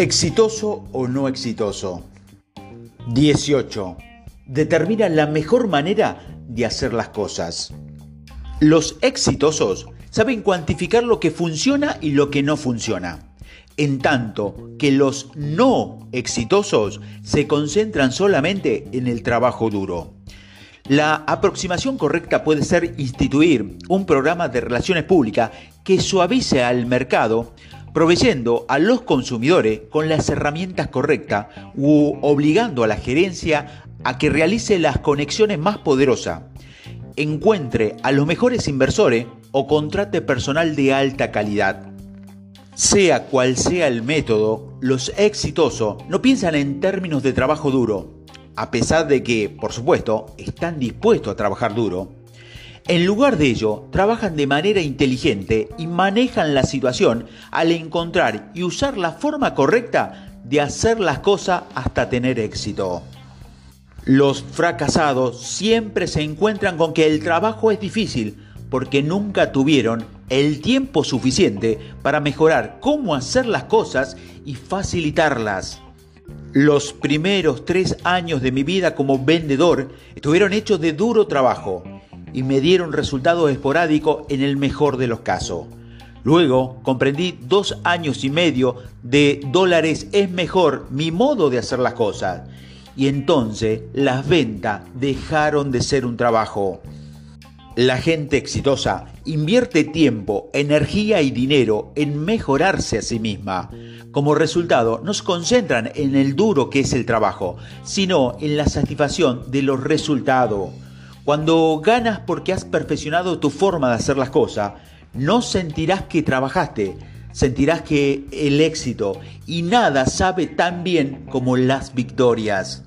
¿Exitoso o no exitoso? 18. Determina la mejor manera de hacer las cosas. Los exitosos saben cuantificar lo que funciona y lo que no funciona, en tanto que los no exitosos se concentran solamente en el trabajo duro. La aproximación correcta puede ser instituir un programa de relaciones públicas que suavice al mercado proveyendo a los consumidores con las herramientas correctas u obligando a la gerencia a que realice las conexiones más poderosas, encuentre a los mejores inversores o contrate personal de alta calidad. Sea cual sea el método, los exitosos no piensan en términos de trabajo duro, a pesar de que, por supuesto, están dispuestos a trabajar duro en lugar de ello, trabajan de manera inteligente y manejan la situación al encontrar y usar la forma correcta de hacer las cosas hasta tener éxito. Los fracasados siempre se encuentran con que el trabajo es difícil porque nunca tuvieron el tiempo suficiente para mejorar cómo hacer las cosas y facilitarlas. Los primeros tres años de mi vida como vendedor estuvieron hechos de duro trabajo y me dieron resultados esporádicos en el mejor de los casos. Luego comprendí dos años y medio de dólares es mejor mi modo de hacer las cosas. Y entonces las ventas dejaron de ser un trabajo. La gente exitosa invierte tiempo, energía y dinero en mejorarse a sí misma. Como resultado, no se concentran en el duro que es el trabajo, sino en la satisfacción de los resultados. Cuando ganas porque has perfeccionado tu forma de hacer las cosas, no sentirás que trabajaste, sentirás que el éxito y nada sabe tan bien como las victorias.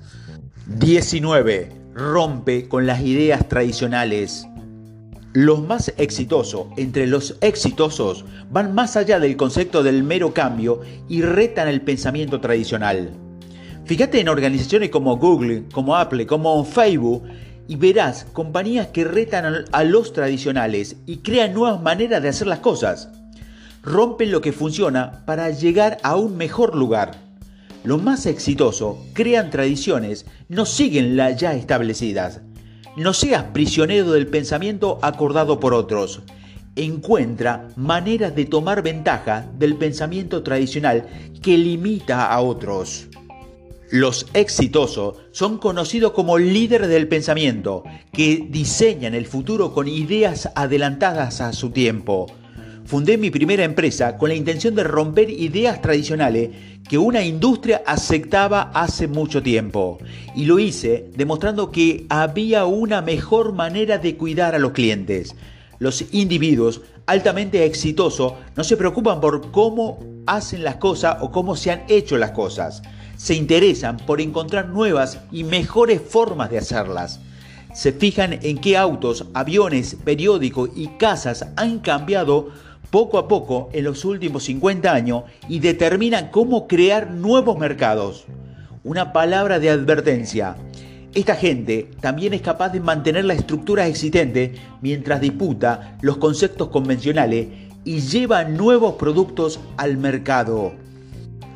19. Rompe con las ideas tradicionales. Los más exitosos entre los exitosos van más allá del concepto del mero cambio y retan el pensamiento tradicional. Fíjate en organizaciones como Google, como Apple, como Facebook, y verás compañías que retan a los tradicionales y crean nuevas maneras de hacer las cosas. Rompen lo que funciona para llegar a un mejor lugar. Lo más exitoso crean tradiciones, no siguen las ya establecidas. No seas prisionero del pensamiento acordado por otros. Encuentra maneras de tomar ventaja del pensamiento tradicional que limita a otros. Los exitosos son conocidos como líderes del pensamiento, que diseñan el futuro con ideas adelantadas a su tiempo. Fundé mi primera empresa con la intención de romper ideas tradicionales que una industria aceptaba hace mucho tiempo. Y lo hice demostrando que había una mejor manera de cuidar a los clientes. Los individuos altamente exitosos no se preocupan por cómo hacen las cosas o cómo se han hecho las cosas se interesan por encontrar nuevas y mejores formas de hacerlas. Se fijan en qué autos, aviones, periódicos y casas han cambiado poco a poco en los últimos 50 años y determinan cómo crear nuevos mercados. Una palabra de advertencia. Esta gente también es capaz de mantener la estructura existente mientras disputa los conceptos convencionales y lleva nuevos productos al mercado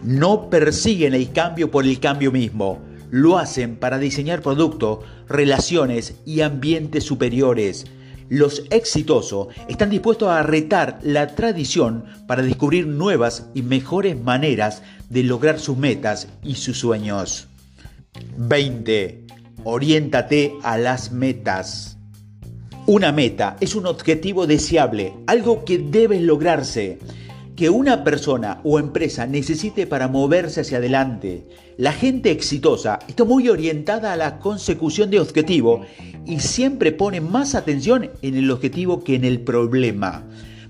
no persiguen el cambio por el cambio mismo, lo hacen para diseñar productos, relaciones y ambientes superiores. Los exitosos están dispuestos a retar la tradición para descubrir nuevas y mejores maneras de lograr sus metas y sus sueños. 20. Oriéntate a las metas. Una meta es un objetivo deseable, algo que debe lograrse que una persona o empresa necesite para moverse hacia adelante. La gente exitosa está muy orientada a la consecución de objetivo y siempre pone más atención en el objetivo que en el problema.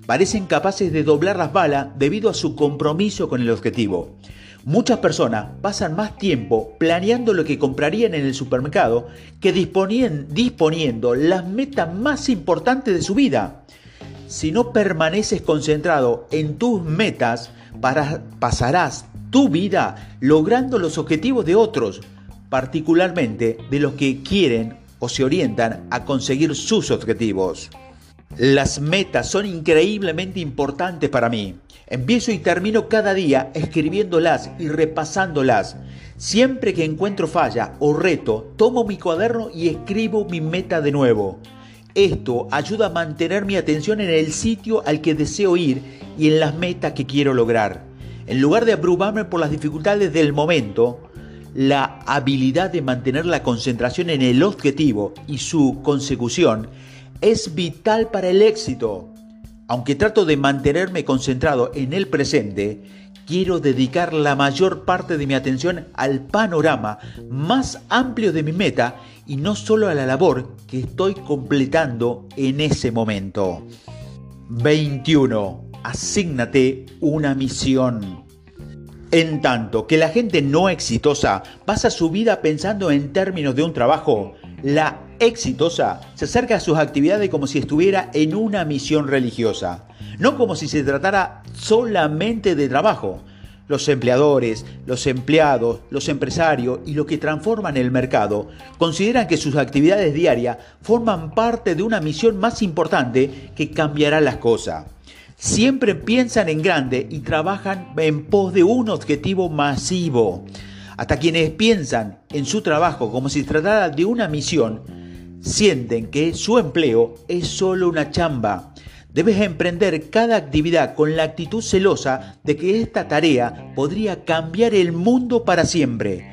Parecen capaces de doblar las balas debido a su compromiso con el objetivo. Muchas personas pasan más tiempo planeando lo que comprarían en el supermercado que disponiendo las metas más importantes de su vida si no permaneces concentrado en tus metas, pasarás tu vida logrando los objetivos de otros, particularmente de los que quieren o se orientan a conseguir sus objetivos. Las metas son increíblemente importantes para mí. Empiezo y termino cada día escribiéndolas y repasándolas. Siempre que encuentro falla o reto, tomo mi cuaderno y escribo mi meta de nuevo. Esto ayuda a mantener mi atención en el sitio al que deseo ir y en las metas que quiero lograr. En lugar de abrumarme por las dificultades del momento, la habilidad de mantener la concentración en el objetivo y su consecución es vital para el éxito. Aunque trato de mantenerme concentrado en el presente, quiero dedicar la mayor parte de mi atención al panorama más amplio de mi meta y no solo a la labor que estoy completando en ese momento. 21. Asígnate una misión. En tanto que la gente no exitosa pasa su vida pensando en términos de un trabajo, la exitosa se acerca a sus actividades como si estuviera en una misión religiosa, no como si se tratara solamente de trabajo. Los empleadores, los empleados, los empresarios y los que transforman el mercado consideran que sus actividades diarias forman parte de una misión más importante que cambiará las cosas siempre piensan en grande y trabajan en pos de un objetivo masivo. Hasta quienes piensan en su trabajo como si tratara de una misión, sienten que su empleo es solo una chamba. Debes emprender cada actividad con la actitud celosa de que esta tarea podría cambiar el mundo para siempre.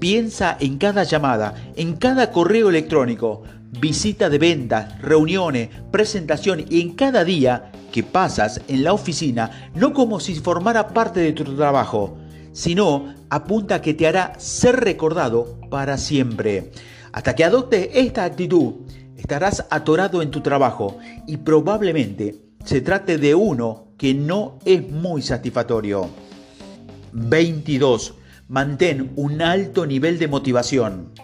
Piensa en cada llamada, en cada correo electrónico, visita de ventas, reuniones, presentación y en cada día que pasas en la oficina no como si formara parte de tu trabajo, sino apunta que te hará ser recordado para siempre. Hasta que adoptes esta actitud, estarás atorado en tu trabajo y probablemente se trate de uno que no es muy satisfactorio. 22. Mantén un alto nivel de motivación.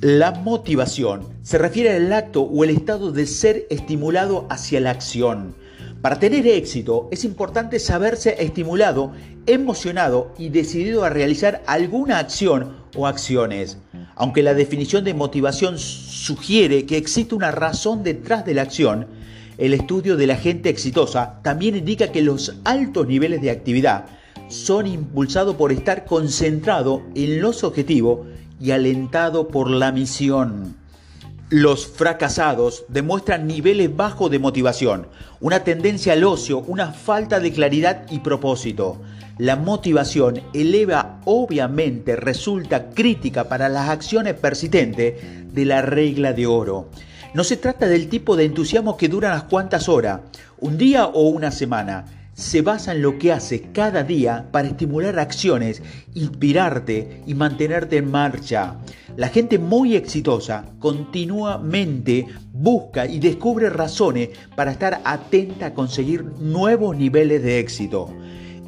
La motivación se refiere al acto o el estado de ser estimulado hacia la acción. Para tener éxito es importante saberse estimulado, emocionado y decidido a realizar alguna acción o acciones. Aunque la definición de motivación sugiere que existe una razón detrás de la acción, el estudio de la gente exitosa también indica que los altos niveles de actividad son impulsados por estar concentrado en los objetivos y alentado por la misión. Los fracasados demuestran niveles bajos de motivación, una tendencia al ocio, una falta de claridad y propósito. La motivación eleva obviamente resulta crítica para las acciones persistentes de la regla de oro. No se trata del tipo de entusiasmo que dura unas cuantas horas, un día o una semana se basa en lo que hace cada día para estimular acciones, inspirarte y mantenerte en marcha. La gente muy exitosa continuamente busca y descubre razones para estar atenta a conseguir nuevos niveles de éxito.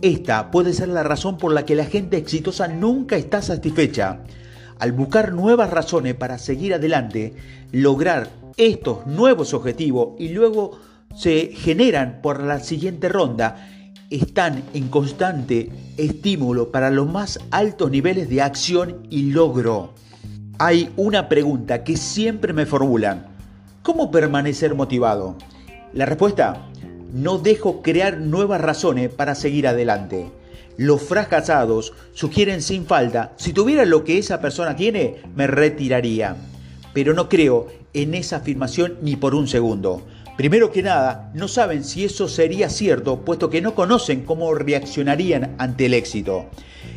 Esta puede ser la razón por la que la gente exitosa nunca está satisfecha. Al buscar nuevas razones para seguir adelante, lograr estos nuevos objetivos y luego se generan por la siguiente ronda están en constante estímulo para los más altos niveles de acción y logro. Hay una pregunta que siempre me formulan. ¿Cómo permanecer motivado? La respuesta, no dejo crear nuevas razones para seguir adelante. Los fracasados sugieren sin falta, si tuviera lo que esa persona tiene, me retiraría. Pero no creo en esa afirmación ni por un segundo. Primero que nada, no saben si eso sería cierto, puesto que no conocen cómo reaccionarían ante el éxito.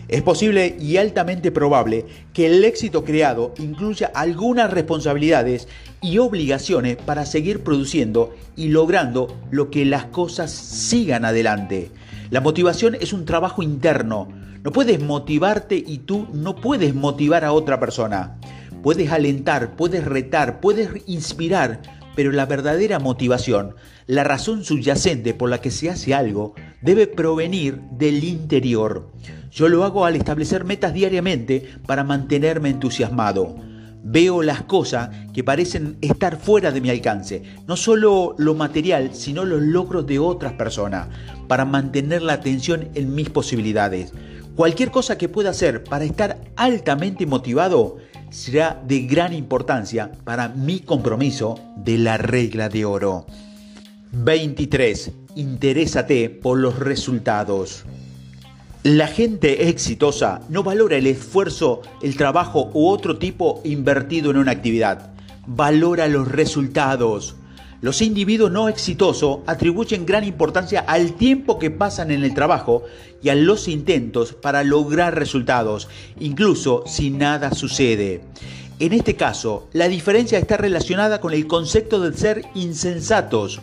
Es posible y altamente probable que el éxito creado incluya algunas responsabilidades y obligaciones para seguir produciendo y logrando lo que las cosas sigan adelante. La motivación es un trabajo interno. No puedes motivarte y tú no puedes motivar a otra persona. Puedes alentar, puedes retar, puedes inspirar, pero la verdadera motivación, la razón subyacente por la que se hace algo, debe provenir del interior. Yo lo hago al establecer metas diariamente para mantenerme entusiasmado. Veo las cosas que parecen estar fuera de mi alcance, no solo lo material, sino los logros de otras personas, para mantener la atención en mis posibilidades. Cualquier cosa que pueda hacer para estar altamente motivado será de gran importancia para mi compromiso de la regla de oro. 23. Interésate por los resultados. La gente exitosa no valora el esfuerzo, el trabajo u otro tipo invertido en una actividad. Valora los resultados. Los individuos no exitosos atribuyen gran importancia al tiempo que pasan en el trabajo y a los intentos para lograr resultados, incluso si nada sucede. En este caso, la diferencia está relacionada con el concepto de ser insensatos.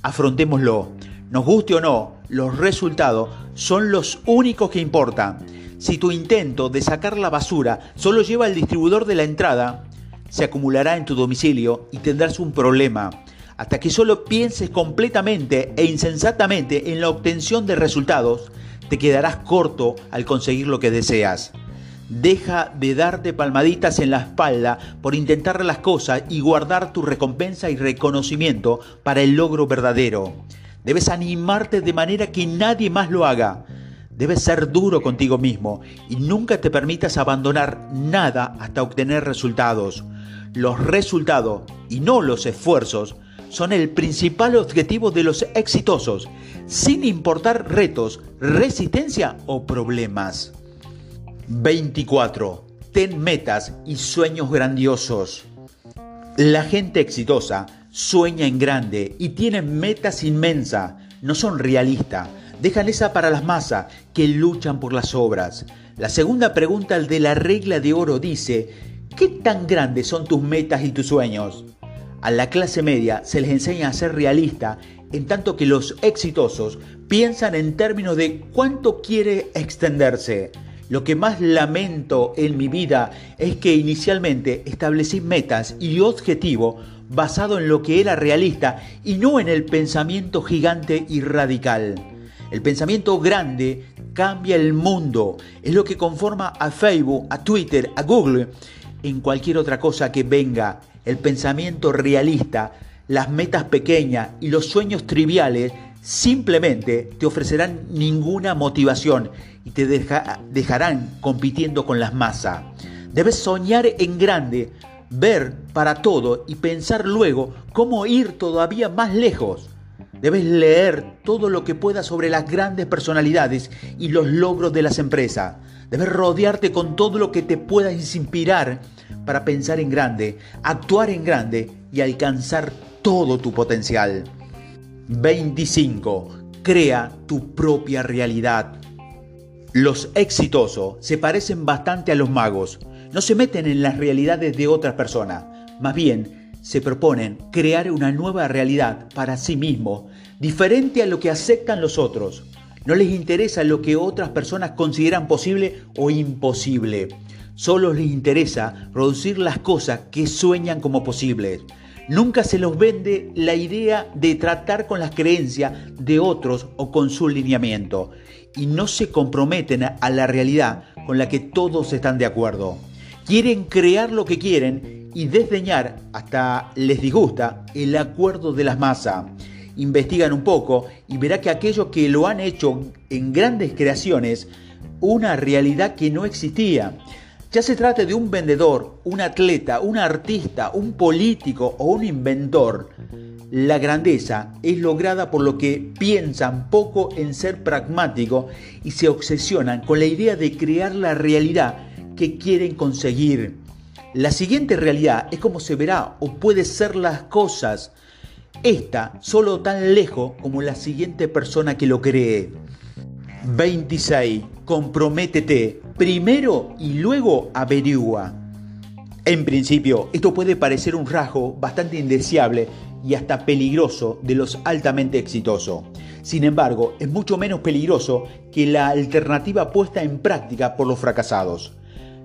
Afrontémoslo. Nos guste o no, los resultados son los únicos que importan. Si tu intento de sacar la basura solo lleva al distribuidor de la entrada, se acumulará en tu domicilio y tendrás un problema. Hasta que solo pienses completamente e insensatamente en la obtención de resultados, te quedarás corto al conseguir lo que deseas. Deja de darte palmaditas en la espalda por intentar las cosas y guardar tu recompensa y reconocimiento para el logro verdadero. Debes animarte de manera que nadie más lo haga. Debes ser duro contigo mismo y nunca te permitas abandonar nada hasta obtener resultados. Los resultados y no los esfuerzos son el principal objetivo de los exitosos, sin importar retos, resistencia o problemas. 24. Ten metas y sueños grandiosos. La gente exitosa sueña en grande y tienen metas inmensas. No son realistas. Dejan esa para las masas que luchan por las obras. La segunda pregunta, el de la regla de oro, dice, ¿qué tan grandes son tus metas y tus sueños? A la clase media se les enseña a ser realista, en tanto que los exitosos piensan en términos de cuánto quiere extenderse. Lo que más lamento en mi vida es que inicialmente establecí metas y objetivos basado en lo que era realista y no en el pensamiento gigante y radical. El pensamiento grande cambia el mundo, es lo que conforma a Facebook, a Twitter, a Google, en cualquier otra cosa que venga. El pensamiento realista, las metas pequeñas y los sueños triviales simplemente te ofrecerán ninguna motivación y te dejarán compitiendo con las masas. Debes soñar en grande, ver para todo y pensar luego cómo ir todavía más lejos. Debes leer todo lo que puedas sobre las grandes personalidades y los logros de las empresas. Debes rodearte con todo lo que te pueda inspirar para pensar en grande, actuar en grande y alcanzar todo tu potencial. 25. Crea tu propia realidad. Los exitosos se parecen bastante a los magos no se meten en las realidades de otras personas, más bien se proponen crear una nueva realidad para sí mismos, diferente a lo que aceptan los otros. No les interesa lo que otras personas consideran posible o imposible. Solo les interesa producir las cosas que sueñan como posibles. Nunca se los vende la idea de tratar con las creencias de otros o con su lineamiento. Y no se comprometen a la realidad con la que todos están de acuerdo. Quieren crear lo que quieren y desdeñar, hasta les disgusta, el acuerdo de las masas. Investigan un poco y verá que aquellos que lo han hecho en grandes creaciones, una realidad que no existía. Ya se trate de un vendedor, un atleta, un artista, un político o un inventor. La grandeza es lograda por lo que piensan poco en ser pragmático y se obsesionan con la idea de crear la realidad que quieren conseguir. La siguiente realidad es como se verá o puede ser las cosas. Esta solo tan lejos como la siguiente persona que lo cree. 26. Comprométete primero y luego averigua. En principio, esto puede parecer un rasgo bastante indeseable y hasta peligroso de los altamente exitosos. Sin embargo, es mucho menos peligroso que la alternativa puesta en práctica por los fracasados.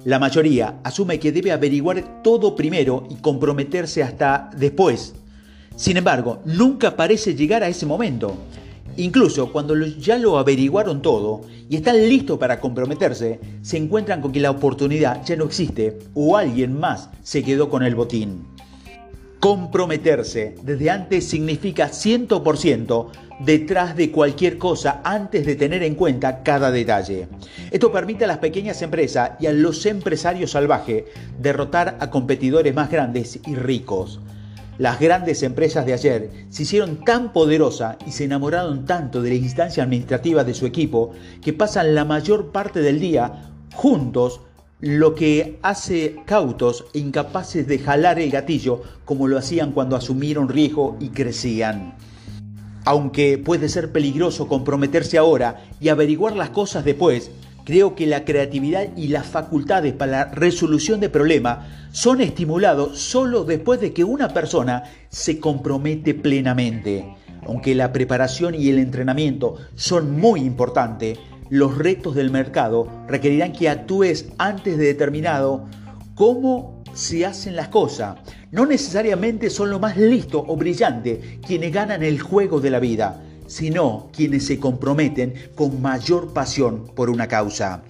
La mayoría asume que debe averiguar todo primero y comprometerse hasta después. Sin embargo, nunca parece llegar a ese momento. Incluso cuando ya lo averiguaron todo y están listos para comprometerse, se encuentran con que la oportunidad ya no existe o alguien más se quedó con el botín. Comprometerse desde antes significa 100% detrás de cualquier cosa antes de tener en cuenta cada detalle. Esto permite a las pequeñas empresas y a los empresarios salvajes derrotar a competidores más grandes y ricos. Las grandes empresas de ayer se hicieron tan poderosas y se enamoraron tanto de la instancia administrativa de su equipo que pasan la mayor parte del día juntos, lo que hace cautos e incapaces de jalar el gatillo como lo hacían cuando asumieron riesgo y crecían. Aunque puede ser peligroso comprometerse ahora y averiguar las cosas después, creo que la creatividad y las facultades para la resolución de problemas son estimulados solo después de que una persona se compromete plenamente. Aunque la preparación y el entrenamiento son muy importantes, los retos del mercado requerirán que actúes antes de determinado cómo se hacen las cosas. No necesariamente son los más listos o brillantes quienes ganan el juego de la vida, sino quienes se comprometen con mayor pasión por una causa.